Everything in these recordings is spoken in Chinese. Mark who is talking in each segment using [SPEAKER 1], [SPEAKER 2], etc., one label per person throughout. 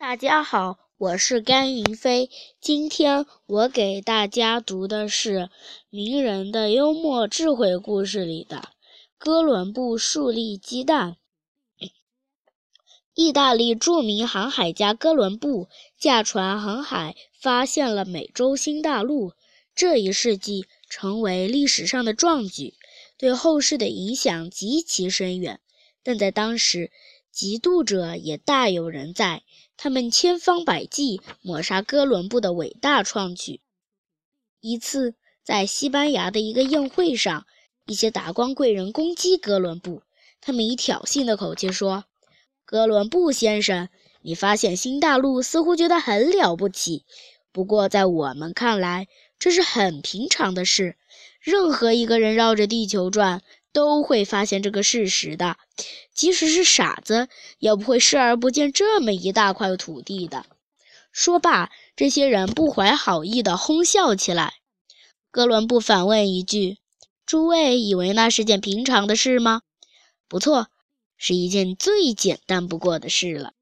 [SPEAKER 1] 大家好，我是甘云飞。今天我给大家读的是名人的幽默智慧故事里的哥伦布树立鸡蛋。意大利著名航海家哥伦布驾船航海，发现了美洲新大陆。这一事迹成为历史上的壮举，对后世的影响极其深远。但在当时，嫉妒者也大有人在，他们千方百计抹杀哥伦布的伟大创举。一次，在西班牙的一个宴会上，一些达官贵人攻击哥伦布，他们以挑衅的口气说：“哥伦布先生，你发现新大陆似乎觉得很了不起，不过在我们看来，这是很平常的事。任何一个人绕着地球转。”都会发现这个事实的，即使是傻子也不会视而不见这么一大块土地的。说罢，这些人不怀好意地哄笑起来。哥伦布反问一句：“诸位以为那是件平常的事吗？”“不错，是一件最简单不过的事了。”“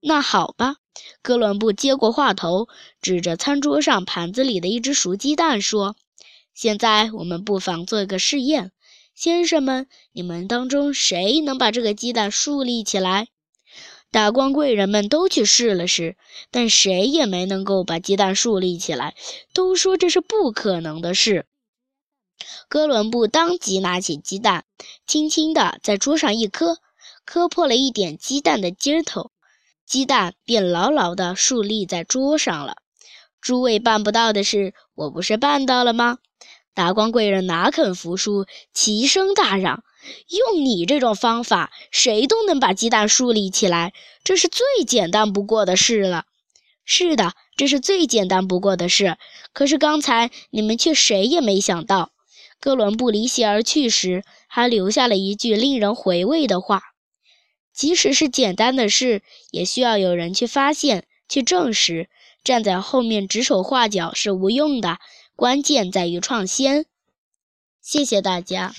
[SPEAKER 1] 那好吧。”哥伦布接过话头，指着餐桌上盘子里的一只熟鸡蛋说：“现在我们不妨做一个试验。”先生们，你们当中谁能把这个鸡蛋竖立起来？达官贵人们都去试了试，但谁也没能够把鸡蛋竖立起来，都说这是不可能的事。哥伦布当即拿起鸡蛋，轻轻地在桌上一磕，磕破了一点鸡蛋的尖头，鸡蛋便牢牢地竖立在桌上了。诸位办不到的事，我不是办到了吗？达官贵人哪肯服输，齐声大嚷：“用你这种方法，谁都能把鸡蛋竖立起来，这是最简单不过的事了。”是的，这是最简单不过的事。可是刚才你们却谁也没想到，哥伦布离席而去时，还留下了一句令人回味的话：“即使是简单的事，也需要有人去发现、去证实。站在后面指手画脚是无用的。”关键在于创新。谢谢大家。